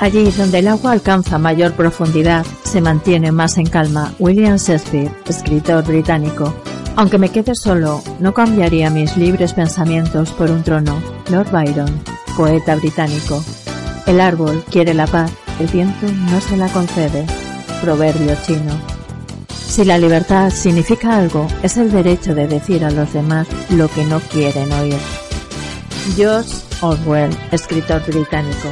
Allí donde el agua alcanza mayor profundidad, se mantiene más en calma. William Shakespeare, escritor británico. Aunque me quede solo, no cambiaría mis libres pensamientos por un trono. Lord Byron, poeta británico. El árbol quiere la paz, el viento no se la concede. Proverbio chino. Si la libertad significa algo, es el derecho de decir a los demás lo que no quieren oír. George Orwell, escritor británico.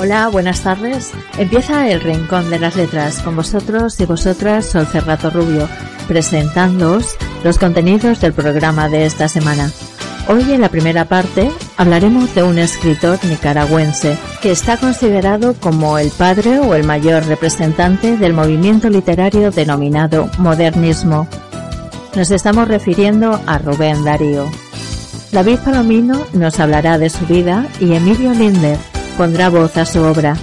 Hola, buenas tardes. Empieza el Rincón de las Letras con vosotros y vosotras, Sol Cerrato Rubio, presentándoos los contenidos del programa de esta semana. Hoy en la primera parte hablaremos de un escritor nicaragüense que está considerado como el padre o el mayor representante del movimiento literario denominado modernismo. Nos estamos refiriendo a Rubén Darío. David Palomino nos hablará de su vida y Emilio Linder pondrá voz a su obra.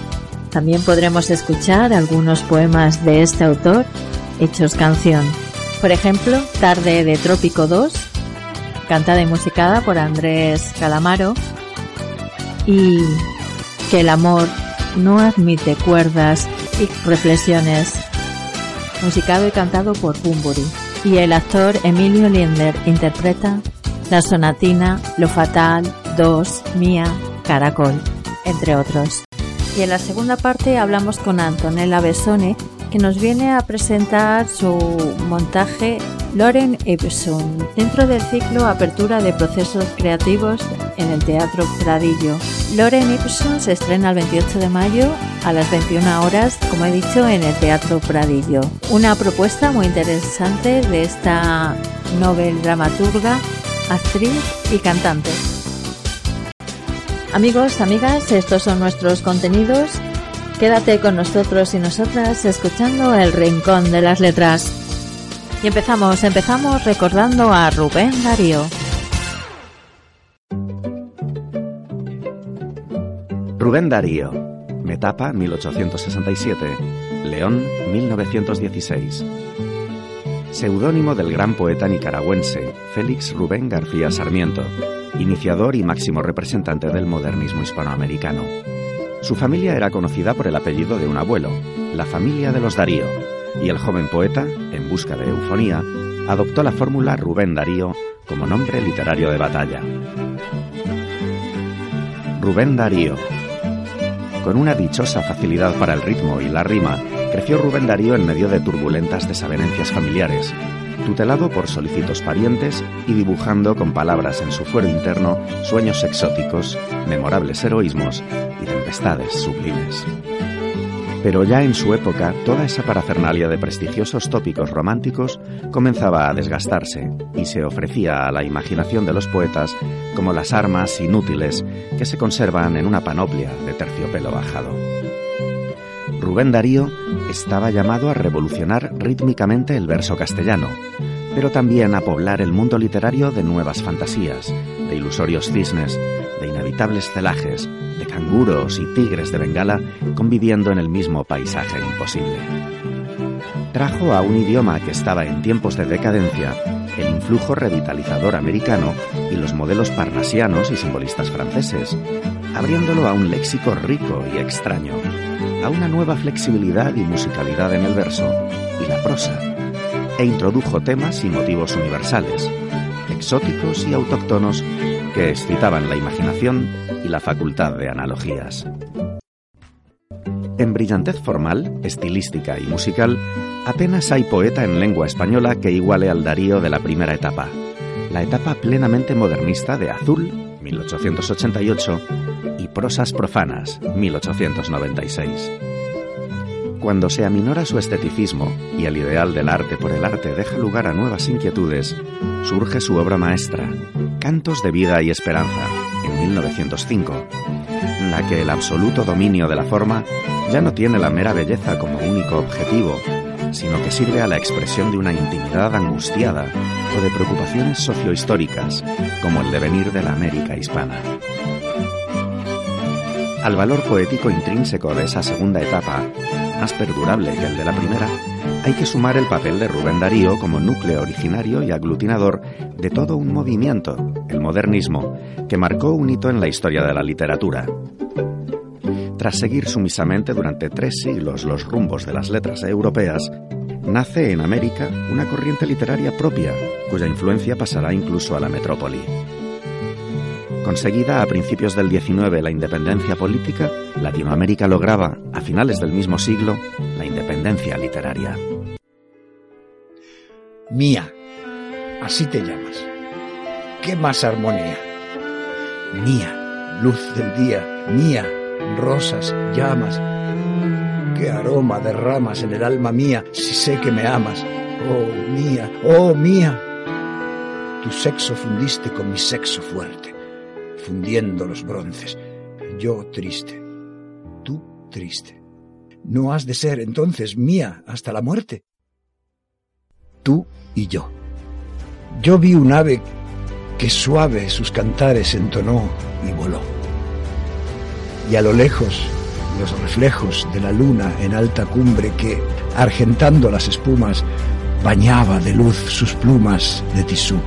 También podremos escuchar algunos poemas de este autor hechos canción. Por ejemplo, Tarde de Trópico 2, cantada y musicada por Andrés Calamaro, y Que el amor no admite cuerdas y reflexiones, musicado y cantado por Bumburi. Y el actor Emilio Linder interpreta La Sonatina, Lo Fatal, Dos, Mía, Caracol entre otros. Y en la segunda parte hablamos con Antonella Besone, que nos viene a presentar su montaje Loren Ibsen, dentro del ciclo Apertura de Procesos Creativos en el Teatro Pradillo. Loren Ibsen se estrena el 28 de mayo a las 21 horas, como he dicho, en el Teatro Pradillo. Una propuesta muy interesante de esta novel dramaturga, actriz y cantante. Amigos, amigas, estos son nuestros contenidos. Quédate con nosotros y nosotras escuchando el Rincón de las Letras. Y empezamos, empezamos recordando a Rubén Darío. Rubén Darío, Metapa 1867, León 1916. Seudónimo del gran poeta nicaragüense Félix Rubén García Sarmiento, iniciador y máximo representante del modernismo hispanoamericano. Su familia era conocida por el apellido de un abuelo, la familia de los Darío, y el joven poeta, en busca de eufonía, adoptó la fórmula Rubén Darío como nombre literario de batalla. Rubén Darío. Con una dichosa facilidad para el ritmo y la rima, creció Rubén Darío en medio de turbulentas desavenencias familiares, tutelado por solícitos parientes y dibujando con palabras en su fuero interno sueños exóticos, memorables heroísmos y tempestades sublimes. Pero ya en su época, toda esa parafernalia de prestigiosos tópicos románticos comenzaba a desgastarse y se ofrecía a la imaginación de los poetas como las armas inútiles que se conservan en una panoplia de terciopelo bajado. Rubén Darío estaba llamado a revolucionar rítmicamente el verso castellano, pero también a poblar el mundo literario de nuevas fantasías, de ilusorios cisnes, de inevitables celajes, de canguros y tigres de Bengala conviviendo en el mismo paisaje imposible. Trajo a un idioma que estaba en tiempos de decadencia el influjo revitalizador americano y los modelos parnasianos y simbolistas franceses, abriéndolo a un léxico rico y extraño, a una nueva flexibilidad y musicalidad en el verso y la prosa, e introdujo temas y motivos universales, exóticos y autóctonos que excitaban la imaginación y la facultad de analogías. En brillantez formal, estilística y musical, apenas hay poeta en lengua española que iguale al Darío de la primera etapa, la etapa plenamente modernista de Azul, 1888, y Prosas Profanas, 1896. Cuando se aminora su esteticismo y el ideal del arte por el arte deja lugar a nuevas inquietudes, surge su obra maestra, Cantos de Vida y Esperanza, en 1905, en la que el absoluto dominio de la forma ya no tiene la mera belleza como único objetivo, sino que sirve a la expresión de una intimidad angustiada o de preocupaciones sociohistóricas, como el devenir de la América hispana. Al valor poético intrínseco de esa segunda etapa, más perdurable que el de la primera, hay que sumar el papel de Rubén Darío como núcleo originario y aglutinador de todo un movimiento, el modernismo, que marcó un hito en la historia de la literatura. Tras seguir sumisamente durante tres siglos los rumbos de las letras europeas, nace en América una corriente literaria propia, cuya influencia pasará incluso a la metrópoli. Conseguida a principios del XIX la independencia política, Latinoamérica lograba, a finales del mismo siglo, la independencia literaria. Mía, así te llamas. ¿Qué más armonía? Mía, luz del día, mía, rosas, llamas. Qué aroma derramas en el alma mía si sé que me amas. Oh, mía, oh, mía. Tu sexo fundiste con mi sexo fuerte fundiendo los bronces. Yo triste, tú triste. ¿No has de ser entonces mía hasta la muerte? Tú y yo. Yo vi un ave que suave sus cantares entonó y voló. Y a lo lejos los reflejos de la luna en alta cumbre que, argentando las espumas, bañaba de luz sus plumas de tisú.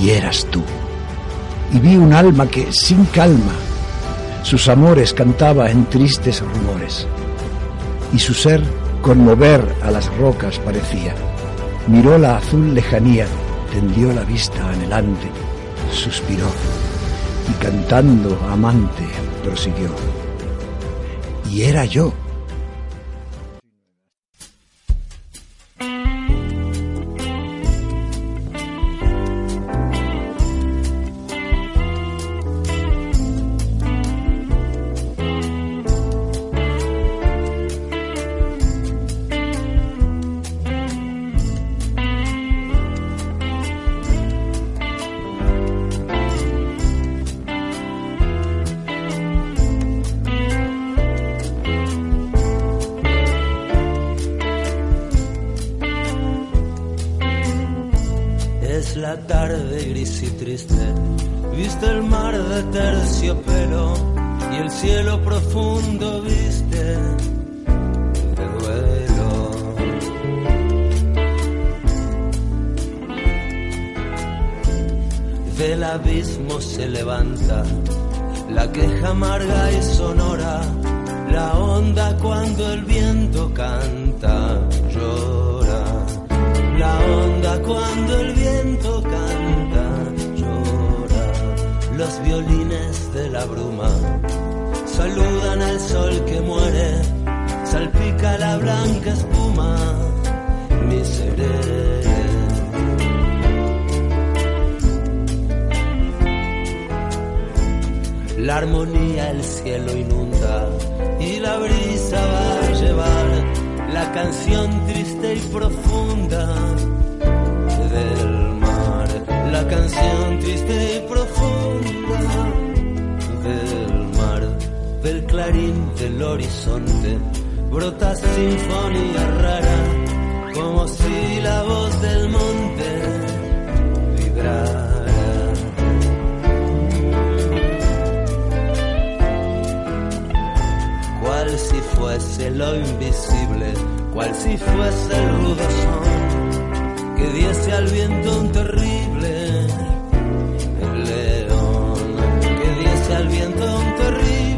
Y eras tú y vi un alma que, sin calma, sus amores cantaba en tristes rumores, y su ser conmover a las rocas parecía. Miró la azul lejanía, tendió la vista anhelante, suspiró, y cantando amante prosiguió. Y era yo armonía el cielo inunda y la brisa va a llevar la canción triste y profunda del mar, la canción triste y profunda del mar, del clarín del horizonte, brota sinfonía rara como si la voz del monte vibrara. fuese lo invisible, cual si fuese el rudo son que diese al viento un terrible el león, que diese al viento un terrible.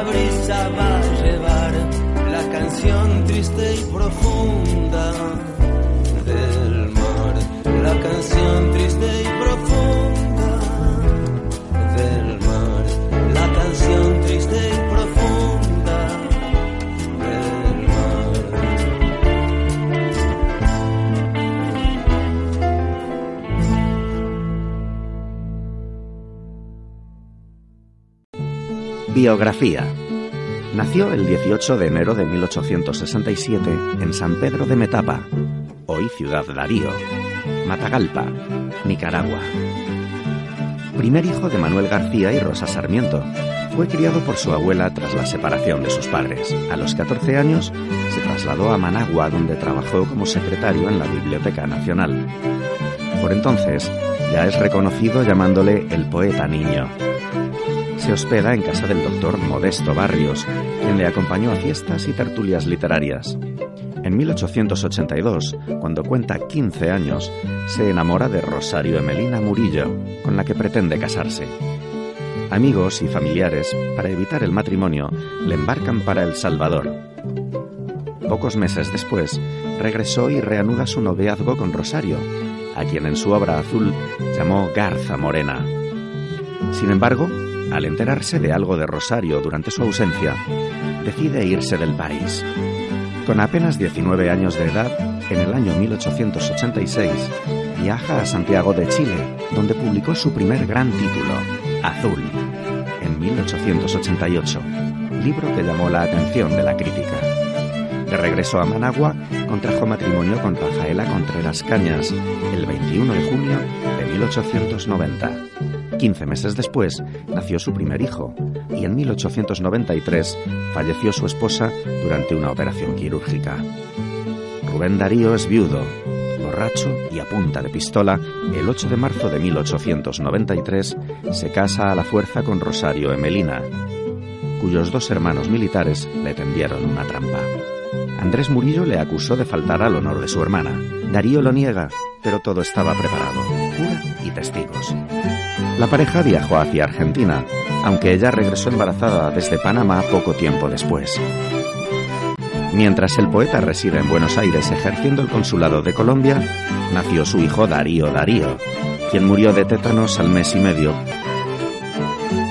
la brisa va a llevar la canción triste y profunda del mar, la canción triste Biografía. Nació el 18 de enero de 1867 en San Pedro de Metapa, hoy Ciudad Darío, Matagalpa, Nicaragua. Primer hijo de Manuel García y Rosa Sarmiento, fue criado por su abuela tras la separación de sus padres. A los 14 años se trasladó a Managua, donde trabajó como secretario en la Biblioteca Nacional. Por entonces, ya es reconocido llamándole el poeta niño. Se hospeda en casa del doctor Modesto Barrios, quien le acompañó a fiestas y tertulias literarias. En 1882, cuando cuenta 15 años, se enamora de Rosario Emelina Murillo, con la que pretende casarse. Amigos y familiares, para evitar el matrimonio, le embarcan para El Salvador. Pocos meses después, regresó y reanuda su noviazgo con Rosario, a quien en su obra azul llamó Garza Morena. Sin embargo, al enterarse de algo de Rosario durante su ausencia, decide irse del país. Con apenas 19 años de edad, en el año 1886, viaja a Santiago de Chile, donde publicó su primer gran título, Azul, en 1888, libro que llamó la atención de la crítica. De regreso a Managua, contrajo matrimonio con Rafaela Contreras Cañas el 21 de junio de 1890. 15 meses después nació su primer hijo y en 1893 falleció su esposa durante una operación quirúrgica. Rubén Darío es viudo, borracho y a punta de pistola, el 8 de marzo de 1893 se casa a la fuerza con Rosario Emelina, cuyos dos hermanos militares le tendieron una trampa. Andrés Murillo le acusó de faltar al honor de su hermana. Darío lo niega, pero todo estaba preparado, cura y testigos. La pareja viajó hacia Argentina, aunque ella regresó embarazada desde Panamá poco tiempo después. Mientras el poeta reside en Buenos Aires ejerciendo el consulado de Colombia, nació su hijo Darío Darío, quien murió de tétanos al mes y medio.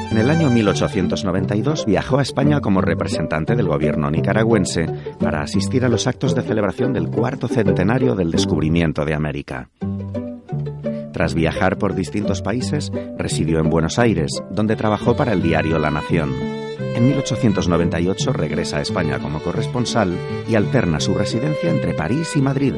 En el año 1892 viajó a España como representante del gobierno nicaragüense para asistir a los actos de celebración del cuarto centenario del descubrimiento de América. Tras viajar por distintos países, residió en Buenos Aires, donde trabajó para el diario La Nación. En 1898 regresa a España como corresponsal y alterna su residencia entre París y Madrid,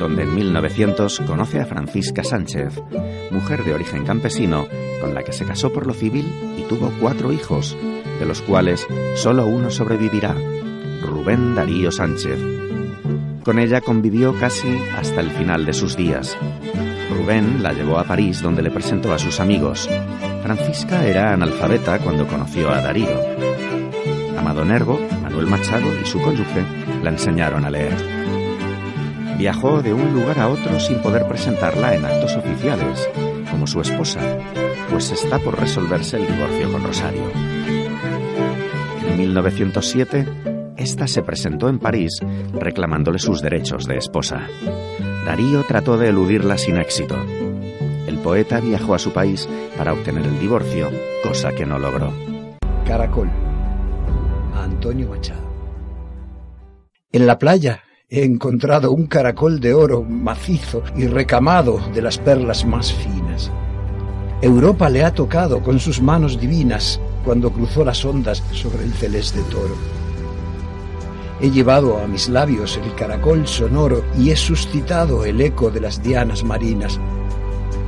donde en 1900 conoce a Francisca Sánchez, mujer de origen campesino, con la que se casó por lo civil y tuvo cuatro hijos, de los cuales solo uno sobrevivirá, Rubén Darío Sánchez. Con ella convivió casi hasta el final de sus días. Rubén la llevó a París donde le presentó a sus amigos. Francisca era analfabeta cuando conoció a Darío. Amado Nervo, Manuel Machado y su cónyuge la enseñaron a leer. Viajó de un lugar a otro sin poder presentarla en actos oficiales, como su esposa, pues está por resolverse el divorcio con Rosario. En 1907, esta se presentó en París reclamándole sus derechos de esposa. Darío trató de eludirla sin éxito. El poeta viajó a su país para obtener el divorcio, cosa que no logró. Caracol. Antonio Machado. En la playa he encontrado un caracol de oro macizo y recamado de las perlas más finas. Europa le ha tocado con sus manos divinas cuando cruzó las ondas sobre el celeste toro. He llevado a mis labios el caracol sonoro y he suscitado el eco de las dianas marinas.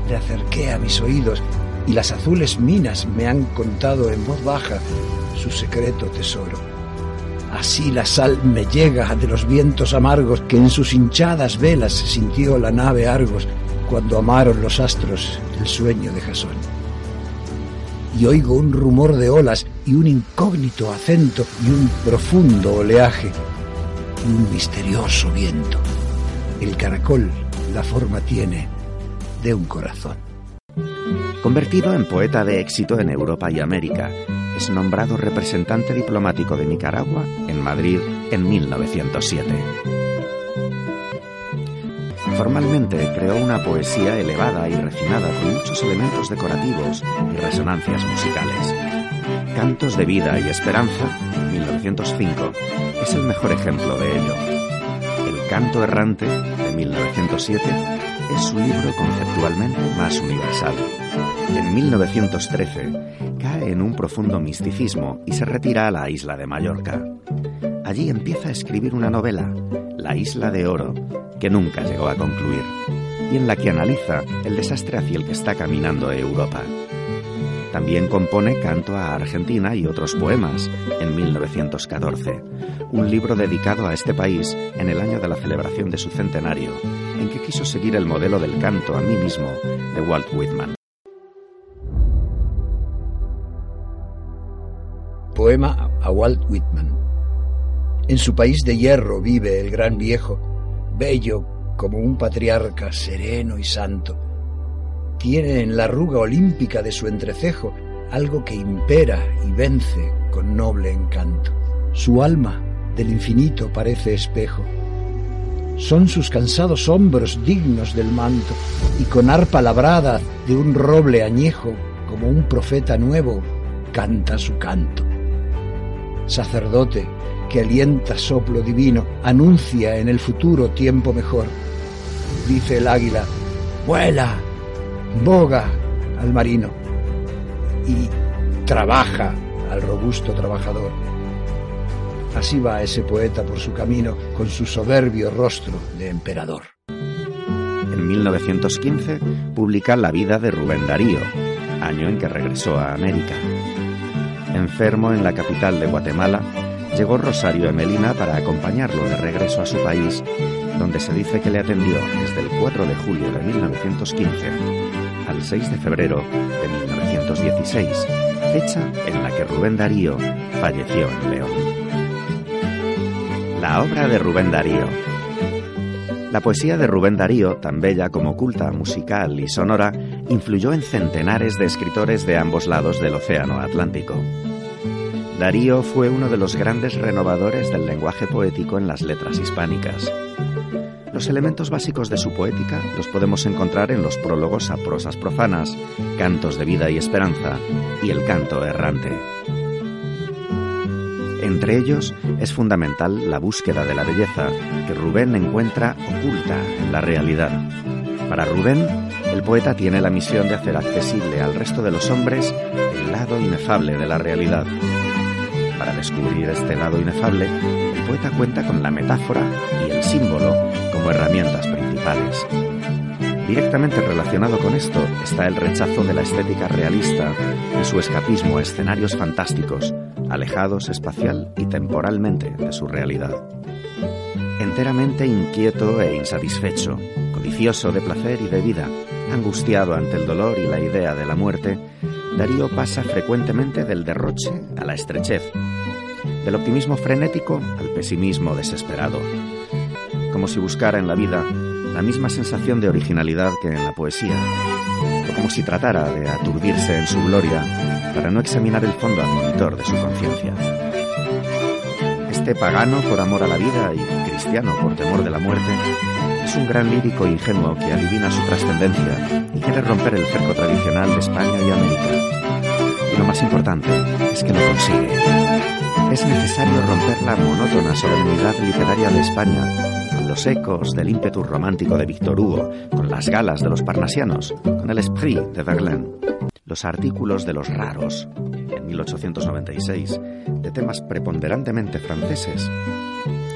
Le acerqué a mis oídos y las azules minas me han contado en voz baja su secreto tesoro. Así la sal me llega de los vientos amargos que en sus hinchadas velas sintió la nave Argos cuando amaron los astros el sueño de Jasón. Y oigo un rumor de olas y un incógnito acento y un profundo oleaje y un misterioso viento. El caracol la forma tiene de un corazón. Convertido en poeta de éxito en Europa y América, es nombrado representante diplomático de Nicaragua en Madrid en 1907. Formalmente creó una poesía elevada y refinada con muchos elementos decorativos y resonancias musicales. Cantos de vida y esperanza, 1905, es el mejor ejemplo de ello. El canto errante, de 1907, es su libro conceptualmente más universal. En 1913 cae en un profundo misticismo y se retira a la isla de Mallorca. Allí empieza a escribir una novela, La isla de oro, que nunca llegó a concluir, y en la que analiza el desastre hacia el que está caminando Europa. También compone Canto a Argentina y otros poemas en 1914, un libro dedicado a este país en el año de la celebración de su centenario, en que quiso seguir el modelo del canto a mí mismo de Walt Whitman. Poema a Walt Whitman. En su país de hierro vive el gran viejo, bello como un patriarca sereno y santo. Tiene en la arruga olímpica de su entrecejo algo que impera y vence con noble encanto. Su alma del infinito parece espejo. Son sus cansados hombros dignos del manto, y con arpa labrada de un roble añejo, como un profeta nuevo, canta su canto. Sacerdote que alienta soplo divino, anuncia en el futuro tiempo mejor. Dice el águila, vuela, boga al marino y trabaja al robusto trabajador. Así va ese poeta por su camino con su soberbio rostro de emperador. En 1915 publica La vida de Rubén Darío, año en que regresó a América. Enfermo en la capital de Guatemala, llegó Rosario Emelina para acompañarlo de regreso a su país, donde se dice que le atendió desde el 4 de julio de 1915 al 6 de febrero de 1916, fecha en la que Rubén Darío falleció en León. La obra de Rubén Darío. La poesía de Rubén Darío, tan bella como culta, musical y sonora, influyó en centenares de escritores de ambos lados del Océano Atlántico. Darío fue uno de los grandes renovadores del lenguaje poético en las letras hispánicas. Los elementos básicos de su poética los podemos encontrar en los prólogos a prosas profanas, cantos de vida y esperanza y el canto errante. Entre ellos es fundamental la búsqueda de la belleza que Rubén encuentra oculta en la realidad. Para Rubén, el poeta tiene la misión de hacer accesible al resto de los hombres el lado inefable de la realidad para descubrir este lado inefable, el poeta cuenta con la metáfora y el símbolo como herramientas principales. Directamente relacionado con esto está el rechazo de la estética realista y su escapismo a escenarios fantásticos, alejados espacial y temporalmente de su realidad. Enteramente inquieto e insatisfecho, codicioso de placer y de vida, angustiado ante el dolor y la idea de la muerte, Darío pasa frecuentemente del derroche a la estrechez, del optimismo frenético al pesimismo desesperado, como si buscara en la vida la misma sensación de originalidad que en la poesía, o como si tratara de aturdirse en su gloria para no examinar el fondo admonitor de su conciencia. Este pagano por amor a la vida y cristiano por temor de la muerte es un gran lírico ingenuo que adivina su trascendencia y quiere romper el cerco tradicional de España y América. Lo más importante es que lo consigue. Es necesario romper la monótona solemnidad literaria de España con los ecos del ímpetu romántico de Víctor Hugo, con las galas de los parnasianos, con el esprit de Verlaine, los artículos de los raros, en 1896, de temas preponderantemente franceses,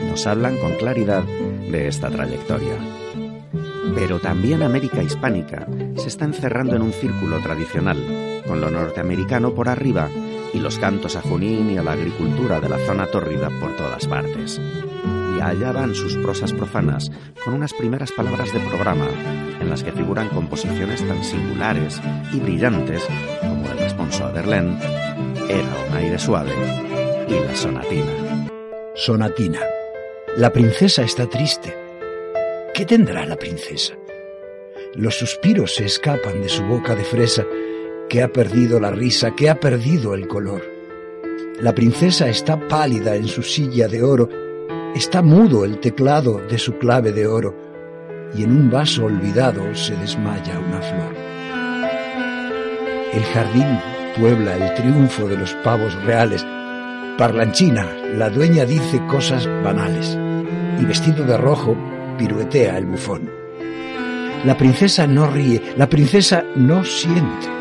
nos hablan con claridad de esta trayectoria. Pero también América Hispánica se está encerrando en un círculo tradicional, con lo norteamericano por arriba y los cantos a Junín y a la agricultura de la zona tórrida por todas partes. Y allá van sus prosas profanas con unas primeras palabras de programa en las que figuran composiciones tan singulares y brillantes como el responso a Verlaine, Era un aire suave y la sonatina. Sonatina. La princesa está triste. ¿Qué tendrá la princesa? Los suspiros se escapan de su boca de fresa, que ha perdido la risa, que ha perdido el color. La princesa está pálida en su silla de oro, está mudo el teclado de su clave de oro, y en un vaso olvidado se desmaya una flor. El jardín puebla el triunfo de los pavos reales, Parlanchina, la dueña dice cosas banales y vestido de rojo piruetea el bufón. La princesa no ríe, la princesa no siente.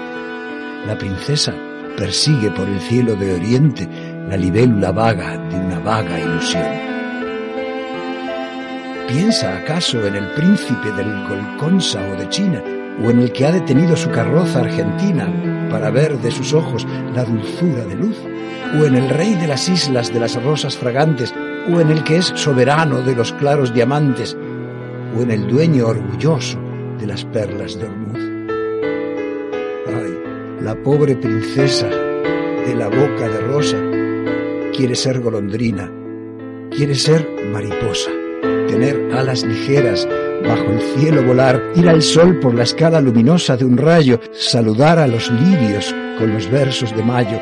La princesa persigue por el cielo de oriente la libélula vaga de una vaga ilusión. ¿Piensa acaso en el príncipe del Golconsa o de China o en el que ha detenido su carroza argentina para ver de sus ojos la dulzura de luz, o en el rey de las islas de las rosas fragantes, o en el que es soberano de los claros diamantes, o en el dueño orgulloso de las perlas de Ormuz. La pobre princesa de la boca de rosa quiere ser golondrina, quiere ser mariposa, tener alas ligeras, bajo el cielo volar, ir al sol por la escala luminosa de un rayo, saludar a los lirios con los versos de mayo,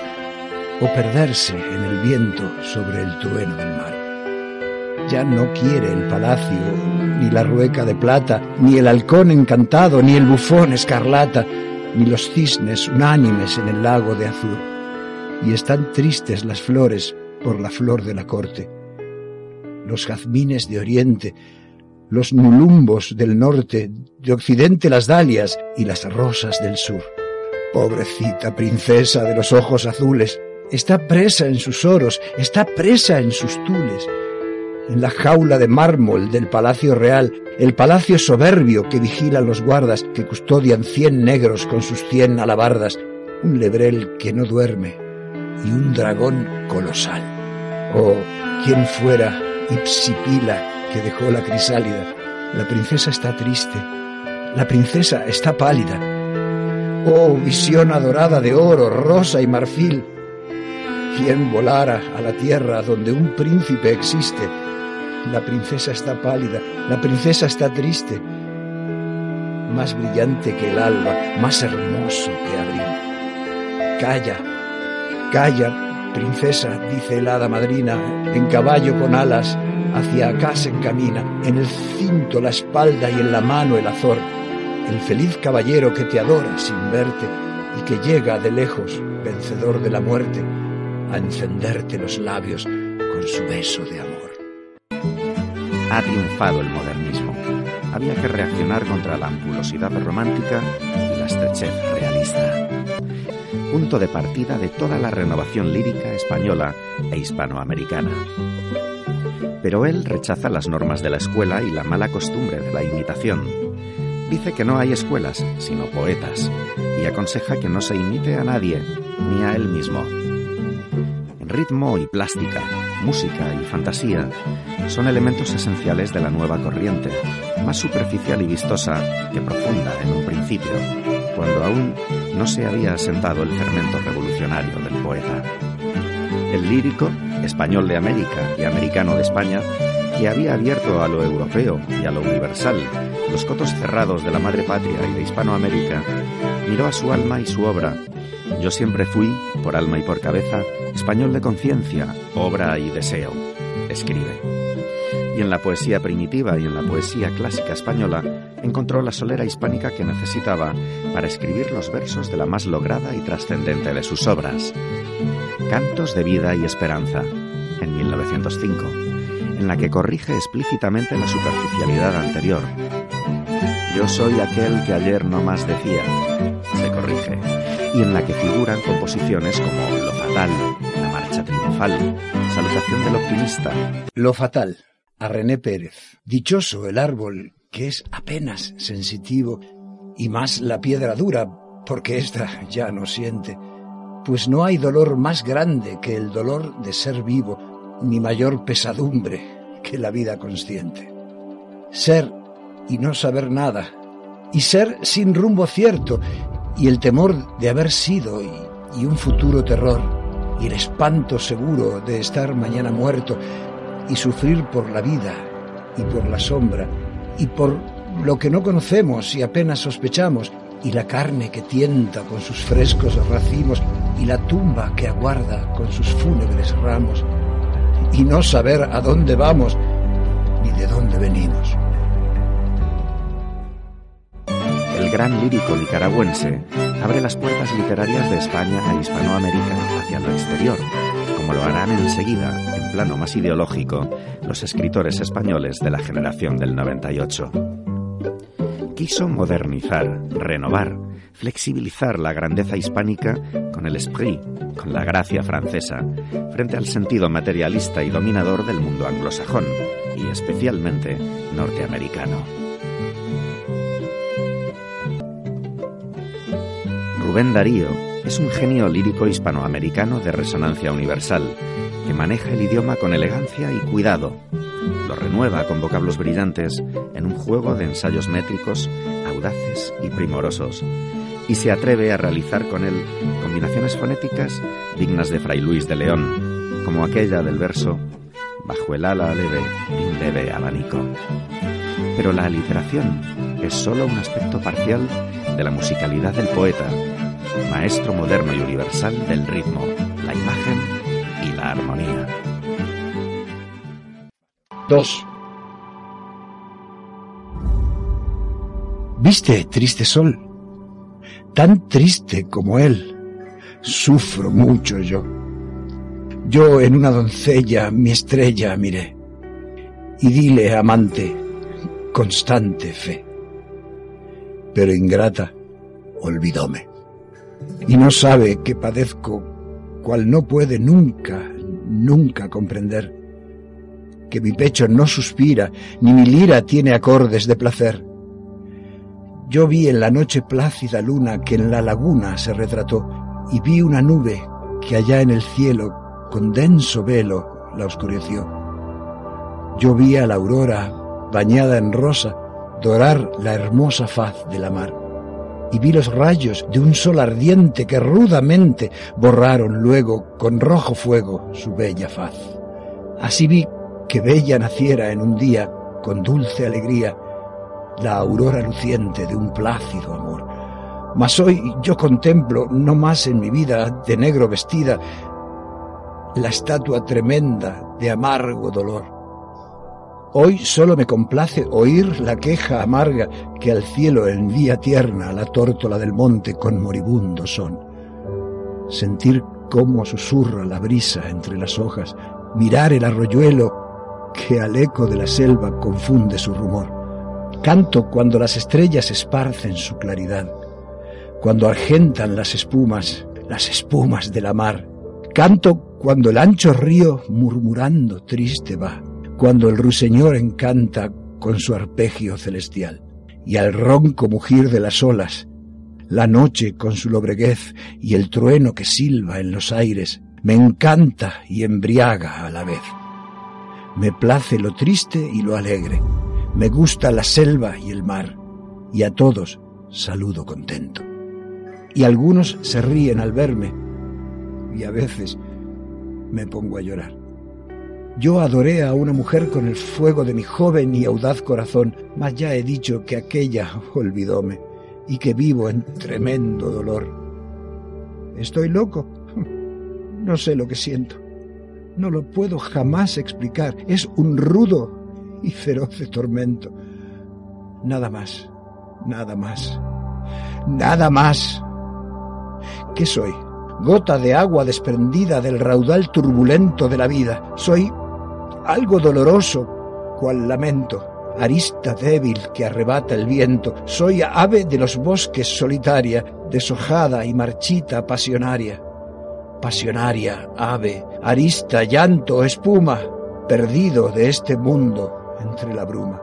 o perderse en el viento sobre el trueno del mar. Ya no quiere el palacio, ni la rueca de plata, ni el halcón encantado, ni el bufón escarlata, ni los cisnes unánimes en el lago de azur. Y están tristes las flores por la flor de la corte. Los jazmines de oriente, los nulumbos del norte, de occidente las dalias y las rosas del sur. Pobrecita princesa de los ojos azules, está presa en sus oros, está presa en sus tules, en la jaula de mármol del palacio real, el palacio soberbio que vigilan los guardas que custodian cien negros con sus cien alabardas, un lebrel que no duerme y un dragón colosal. Oh, quién fuera Ipsipila que dejó la crisálida. La princesa está triste, la princesa está pálida. Oh, visión adorada de oro, rosa y marfil. ¿Quién volara a la tierra donde un príncipe existe? La princesa está pálida, la princesa está triste. Más brillante que el alba, más hermoso que abril. Calla, calla, princesa, dice el hada madrina, en caballo con alas, hacia acá se encamina, en el cinto la espalda y en la mano el azor, el feliz caballero que te adora sin verte y que llega de lejos, vencedor de la muerte, a encenderte los labios con su beso de amor. Ha triunfado el modernismo. Había que reaccionar contra la ampulosidad romántica y la estrechez realista. Punto de partida de toda la renovación lírica española e hispanoamericana pero él rechaza las normas de la escuela y la mala costumbre de la imitación. Dice que no hay escuelas, sino poetas, y aconseja que no se imite a nadie, ni a él mismo. Ritmo y plástica, música y fantasía son elementos esenciales de la nueva corriente, más superficial y vistosa que profunda en un principio, cuando aún no se había asentado el fermento revolucionario del poeta. El lírico español de América y americano de España, que había abierto a lo europeo y a lo universal los cotos cerrados de la madre patria y de Hispanoamérica, miró a su alma y su obra. Yo siempre fui, por alma y por cabeza, español de conciencia, obra y deseo, escribe. Y en la poesía primitiva y en la poesía clásica española encontró la solera hispánica que necesitaba para escribir los versos de la más lograda y trascendente de sus obras, Cantos de vida y esperanza, en 1905, en la que corrige explícitamente la superficialidad anterior. Yo soy aquel que ayer no más decía, y en la que figuran composiciones como Lo Fatal, La Marcha Triunfal, Salutación del Optimista. Lo Fatal, a René Pérez. Dichoso el árbol que es apenas sensitivo y más la piedra dura, porque ésta ya no siente pues no hay dolor más grande que el dolor de ser vivo, ni mayor pesadumbre que la vida consciente. Ser y no saber nada, y ser sin rumbo cierto, y el temor de haber sido, y, un futuro terror, y el espanto seguro de estar mañana muerto, y sufrir por la vida, y por la sombra, y por lo que no conocemos y apenas sospechamos, y la carne que tienta con sus frescos racimos, y la tumba que aguarda con sus fúnebres ramos, y no saber a dónde vamos ni de dónde venimos. Gran lírico nicaragüense abre las puertas literarias de España a Hispanoamérica hacia lo exterior, como lo harán enseguida, en plano más ideológico, los escritores españoles de la generación del 98 quiso modernizar, renovar, flexibilizar la grandeza hispánica con el esprit, con la gracia francesa, frente al sentido materialista y dominador del mundo anglosajón, y especialmente norteamericano. Rubén Darío es un genio lírico hispanoamericano de resonancia universal, que maneja el idioma con elegancia y cuidado. Lo renueva con vocablos brillantes en un juego de ensayos métricos audaces y primorosos, y se atreve a realizar con él combinaciones fonéticas dignas de Fray Luis de León, como aquella del verso Bajo el ala leve de un leve abanico. Pero la aliteración es sólo un aspecto parcial de la musicalidad del poeta, maestro moderno y universal del ritmo, la imagen y la armonía. 2. ¿Viste, triste sol? Tan triste como él. Sufro mucho yo. Yo en una doncella mi estrella miré. Y dile, amante, constante fe. Pero ingrata, olvidóme. Y no sabe que padezco, cual no puede nunca, nunca comprender. Que mi pecho no suspira, ni mi lira tiene acordes de placer yo vi en la noche plácida luna que en la laguna se retrató y vi una nube que allá en el cielo con denso velo la oscureció. Yo vi a la aurora bañada en rosa dorar la hermosa faz de la mar y vi los rayos de un sol ardiente que rudamente borraron luego con rojo fuego su bella faz. Así vi que bella naciera en un día con dulce alegría la aurora luciente de un plácido amor. Mas hoy yo contemplo, no más en mi vida de negro vestida, la estatua tremenda de amargo dolor. Hoy solo me complace oír la queja amarga que al cielo envía tierna la tórtola del monte con moribundo son. Sentir cómo susurra la brisa entre las hojas, mirar el arroyuelo que al eco de la selva confunde su rumor. Canto cuando las estrellas esparcen su claridad, cuando argentan las espumas, las espumas de la mar. Canto cuando el ancho río murmurando triste va, cuando el ruiseñor encanta con su arpegio celestial, y al ronco mugir de las olas, la noche con su lobreguez y el trueno que silba en los aires, me encanta y embriaga a la vez. Me place lo triste y lo alegre, me gusta la selva y el mar, y a todos saludo contento. Y algunos se ríen al verme, y a veces me pongo a llorar. Yo adoré a una mujer con el fuego de mi joven y audaz corazón, mas ya he dicho que aquella olvidóme y que vivo en tremendo dolor. ¿Estoy loco? No sé lo que siento. No lo puedo jamás explicar. Es un rudo y feroz tormento. Nada más, nada más, nada más. ¿Qué soy? Gota de agua desprendida del raudal turbulento de la vida. Soy algo doloroso, cual lamento, arista débil que arrebata el viento. Soy ave de los bosques solitaria, deshojada y marchita pasionaria. Pasionaria, ave, arista, llanto, espuma, perdido de este mundo entre la bruma.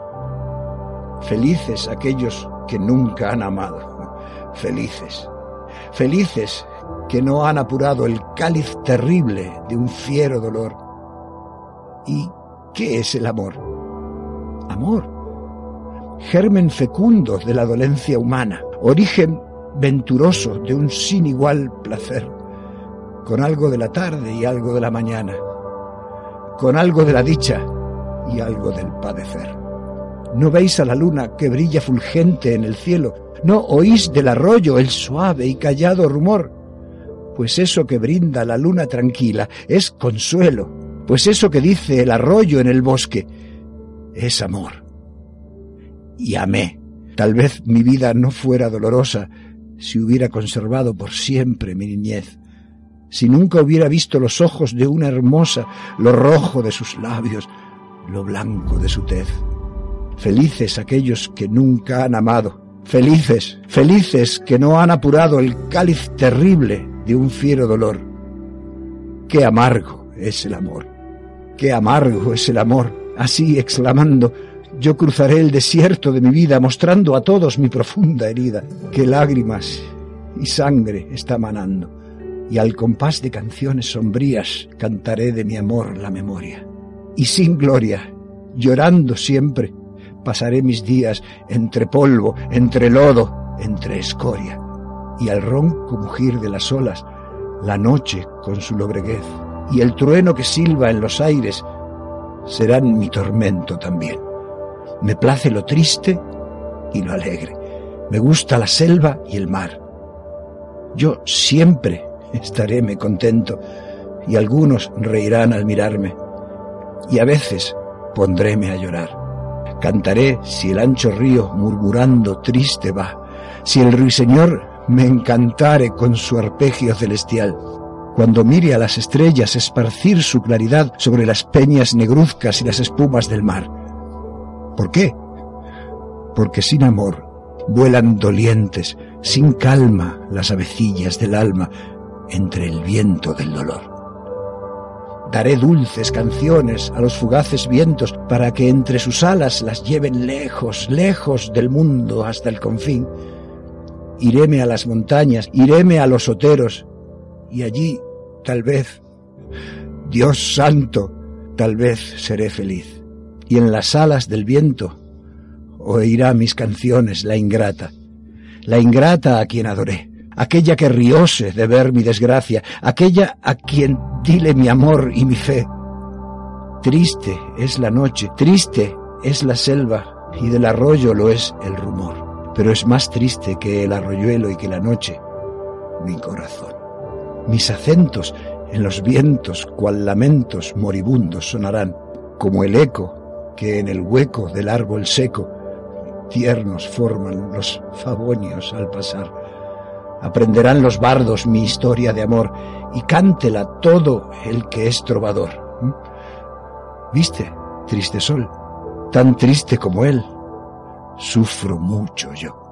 Felices aquellos que nunca han amado. Felices. Felices que no han apurado el cáliz terrible de un fiero dolor. ¿Y qué es el amor? Amor. Germen fecundo de la dolencia humana, origen venturoso de un sin igual placer, con algo de la tarde y algo de la mañana, con algo de la dicha y algo del padecer. ¿No veis a la luna que brilla fulgente en el cielo? ¿No oís del arroyo el suave y callado rumor? Pues eso que brinda la luna tranquila es consuelo, pues eso que dice el arroyo en el bosque es amor. Y amé. Tal vez mi vida no fuera dolorosa si hubiera conservado por siempre mi niñez, si nunca hubiera visto los ojos de una hermosa, lo rojo de sus labios, lo blanco de su tez. Felices aquellos que nunca han amado, felices, felices que no han apurado el cáliz terrible de un fiero dolor. Qué amargo es el amor, qué amargo es el amor. Así exclamando, yo cruzaré el desierto de mi vida mostrando a todos mi profunda herida. Qué lágrimas y sangre está manando, y al compás de canciones sombrías cantaré de mi amor la memoria. Y sin gloria, llorando siempre, pasaré mis días entre polvo, entre lodo, entre escoria, y al ronco mugir de las olas, la noche con su lobreguez, y el trueno que silba en los aires, serán mi tormento también. Me place lo triste y lo alegre. Me gusta la selva y el mar. Yo siempre estaréme contento y algunos reirán al mirarme. Y a veces pondréme a llorar. Cantaré si el ancho río murmurando triste va, si el ruiseñor me encantare con su arpegio celestial, cuando mire a las estrellas esparcir su claridad sobre las peñas negruzcas y las espumas del mar. ¿Por qué? Porque sin amor vuelan dolientes, sin calma las avecillas del alma entre el viento del dolor. Daré dulces canciones a los fugaces vientos para que entre sus alas las lleven lejos, lejos del mundo hasta el confín. Iréme a las montañas, iréme a los oteros, y allí, tal vez, Dios santo, tal vez seré feliz. Y en las alas del viento oirá mis canciones la ingrata, la ingrata a quien adoré, aquella que rióse de ver mi desgracia, aquella a quien dile mi amor y mi fe. Triste es la noche, triste es la selva, y del arroyo lo es el rumor, pero es más triste que el arroyuelo y que la noche mi corazón. Mis acentos en los vientos, cual lamentos moribundos sonarán, como el eco que en el hueco del árbol seco tiernos forman los favonios al pasar. Aprenderán los bardos mi historia de amor y cántela todo el que es trovador. ¿Mm? ¿Viste, triste sol? Tan triste como él, sufro mucho yo.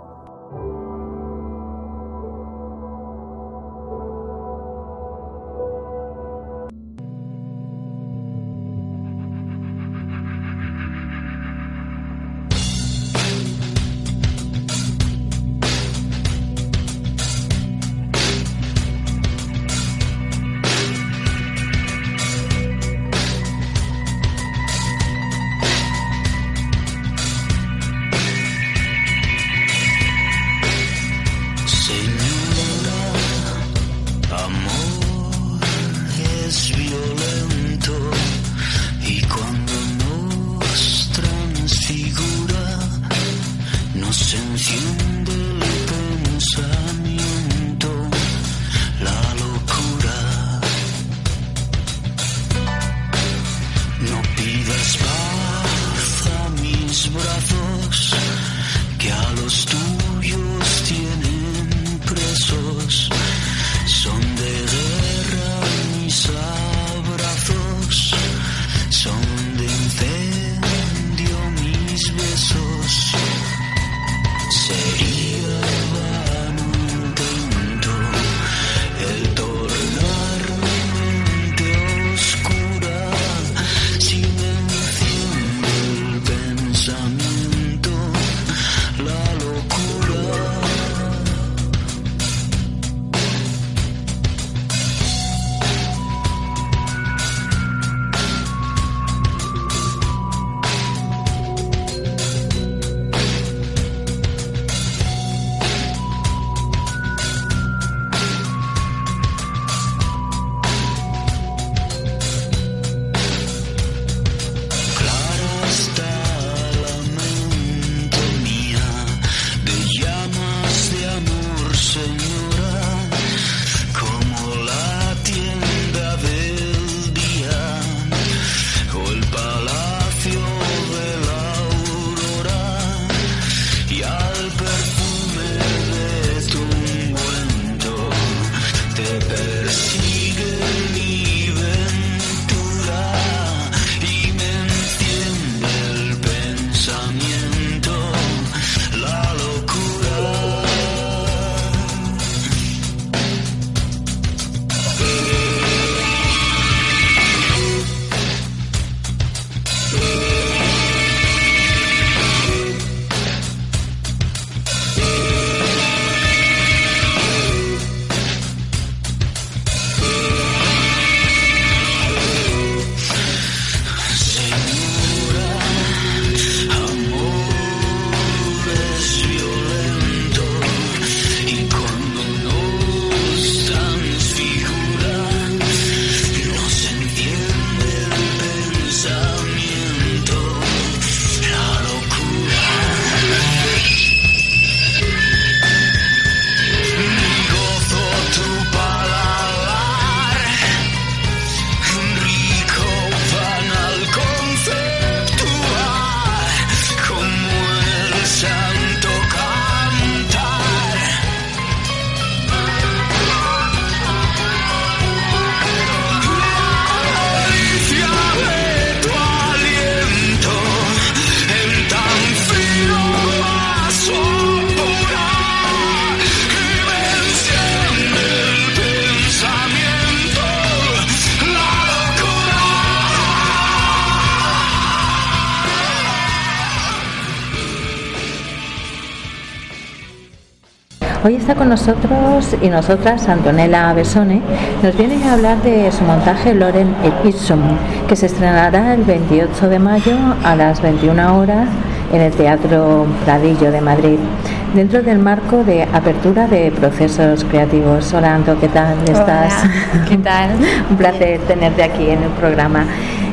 Hoy está con nosotros y nosotras Antonella Besone. Nos viene a hablar de su montaje Loren Ipsum, que se estrenará el 28 de mayo a las 21 horas en el Teatro Pradillo de Madrid, dentro del marco de apertura de procesos creativos. Hola Anto, ¿qué tal estás? ¿Qué tal? Un placer tenerte aquí en el programa.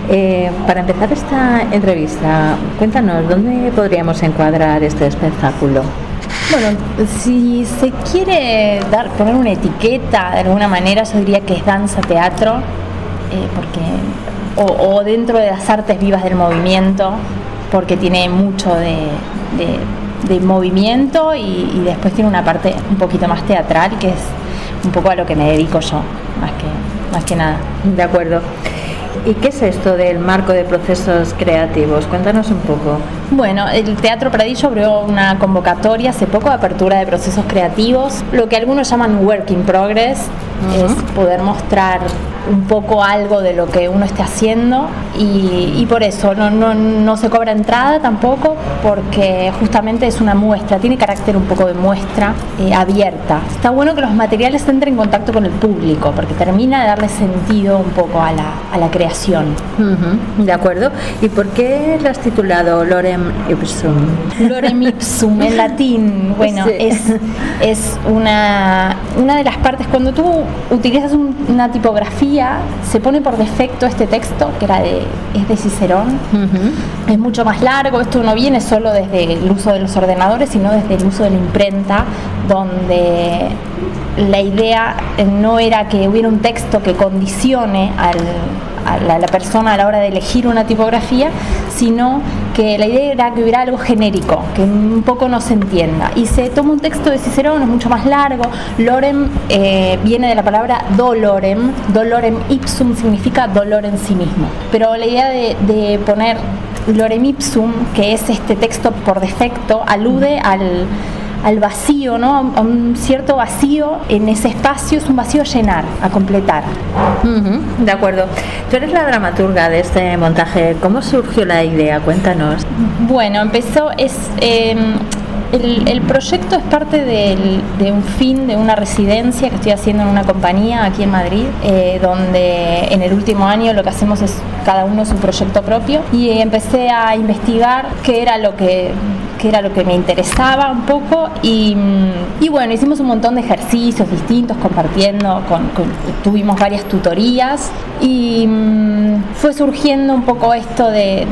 Eh, para empezar esta entrevista, cuéntanos, ¿dónde podríamos encuadrar este espectáculo? Bueno, si se quiere dar, poner una etiqueta de alguna manera, yo diría que es danza teatro, eh, porque, o, dentro de las artes vivas del movimiento, porque tiene mucho de, movimiento y, y, después tiene una parte un poquito más teatral, que es un poco a lo que me dedico yo, más que, más que nada. De acuerdo. ¿Y qué es esto del marco de procesos creativos? Cuéntanos un poco. Bueno, el Teatro Pradillo abrió una convocatoria hace poco de apertura de procesos creativos, lo que algunos llaman work in progress, es poder mostrar un poco algo de lo que uno esté haciendo y, por eso no, no, se cobra entrada tampoco porque justamente es una muestra, tiene carácter un poco de muestra eh, abierta. Está bueno que los materiales entren en contacto con el público porque termina de darle sentido un poco a la, a la creación. de acuerdo. ¿Y por qué lo has titulado Lorem Ipsum? Lorem Ipsum en latín, bueno, es, es una, una de las partes, cuando tú utilizas una tipografía, se pone por defecto este texto, que era de, es de Cicerón. Es mucho más largo, esto no viene solo desde el uso de los ordenadores, sino desde el uso de la imprenta, donde la idea no era que hubiera un texto que condicione al, la, persona a la hora de elegir una tipografía, sino que la idea era que hubiera algo genérico, que un poco no se entienda. Y se toma un texto de Cicerón, es mucho más largo. Lorem eh, viene de la palabra dolorem, dolorem ipsum significa dolor en sí mismo. Pero la idea de, de poner lorem ipsum, que es este texto por defecto, alude al al vacío, ¿no? a un cierto vacío en ese espacio, es un vacío a llenar, a completar. de acuerdo. Tú eres la dramaturga de este montaje. ¿Cómo surgió la idea? Cuéntanos. Bueno, empezó, es... Em, el, proyecto es parte de un fin de una residencia que estoy haciendo en una compañía aquí en Madrid, eh, donde en el último año lo que hacemos es cada uno su proyecto propio y empecé a investigar qué era lo que que era lo que me interesaba un poco y, bueno, hicimos un montón de ejercicios distintos compartiendo, con, tuvimos varias tutorías y mm, fue surgiendo un poco esto de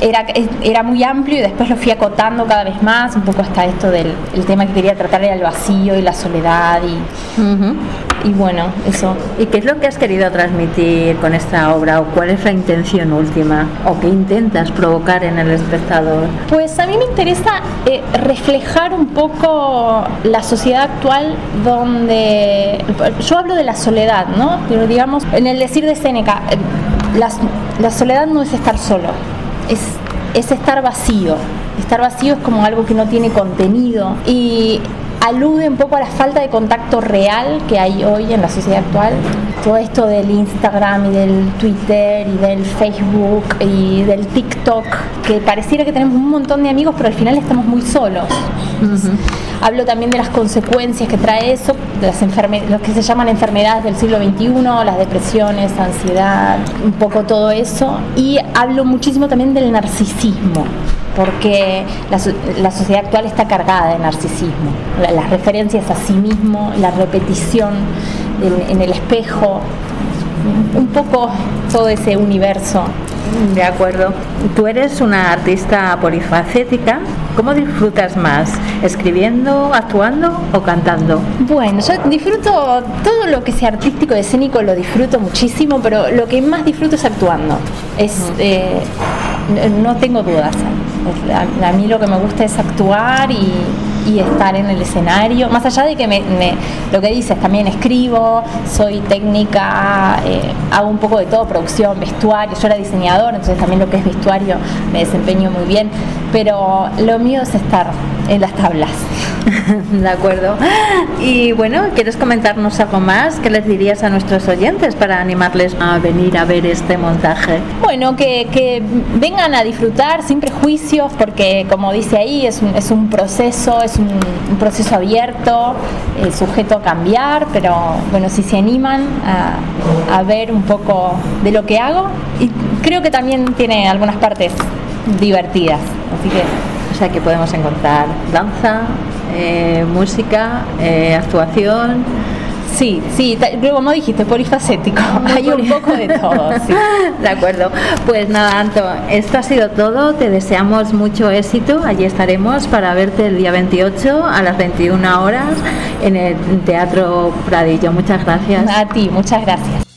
era, era muy amplio y después lo fui acotando cada vez más, un poco hasta esto del el tema que quería tratar era el vacío y la soledad y, y bueno, eso. ¿Y qué es lo que has querido transmitir con esta obra o cuál es la intención última o qué intentas provocar en el espectador? Pues a mí me interesa eh, reflejar un poco la sociedad actual donde yo hablo de la soledad, ¿no? Pero digamos, en el decir de Seneca, eh, la, la soledad no es estar solo, es, estar vacío. Estar vacío es como algo que no tiene contenido y alude un poco a la falta de contacto real que hay hoy en la sociedad actual. Todo esto del Instagram y del Twitter y del Facebook y del TikTok, que pareciera que tenemos un montón de amigos, pero al final estamos muy solos. Hablo también de las consecuencias que trae eso, de las lo que se llaman enfermedades del siglo XXI, las depresiones, ansiedad, un poco todo eso. Y hablo muchísimo también del narcisismo porque la, sociedad actual está cargada de narcisismo, las referencias a sí mismo, la repetición en, el espejo, un poco todo ese universo. De acuerdo. Tú eres una artista polifacética. ¿Cómo disfrutas más? ¿Escribiendo, actuando o cantando? Bueno, yo disfruto todo lo que sea artístico, escénico, lo disfruto muchísimo, pero lo que más disfruto es actuando. Es, eh, no tengo dudas. A, mí lo que me gusta es actuar y, estar en el escenario, más allá de que me, lo que dices, también escribo, soy técnica, eh, hago un poco de todo, producción, vestuario, yo era diseñador, entonces también lo que es vestuario me desempeño muy bien, pero lo mío es estar en las tablas. de acuerdo. Y bueno, ¿quieres comentarnos algo más? ¿Qué les dirías a nuestros oyentes para animarles a venir a ver este montaje? Bueno, que, vengan a disfrutar sin prejuicios, porque como dice ahí, es un, es un proceso, es un, proceso abierto, el sujeto a cambiar, pero bueno, si se animan a, a ver un poco de lo que hago, y creo que también tiene algunas partes divertidas, así que o sea que podemos encontrar danza, eh, música, eh, actuación. Sí, sí, luego no dijiste polifacético, hay un poco de todo. Sí. De acuerdo, pues nada, Anto, esto ha sido todo, te deseamos mucho éxito, allí estaremos para verte el día 28 a las 21 horas en el Teatro Pradillo. Muchas gracias. A ti, muchas gracias.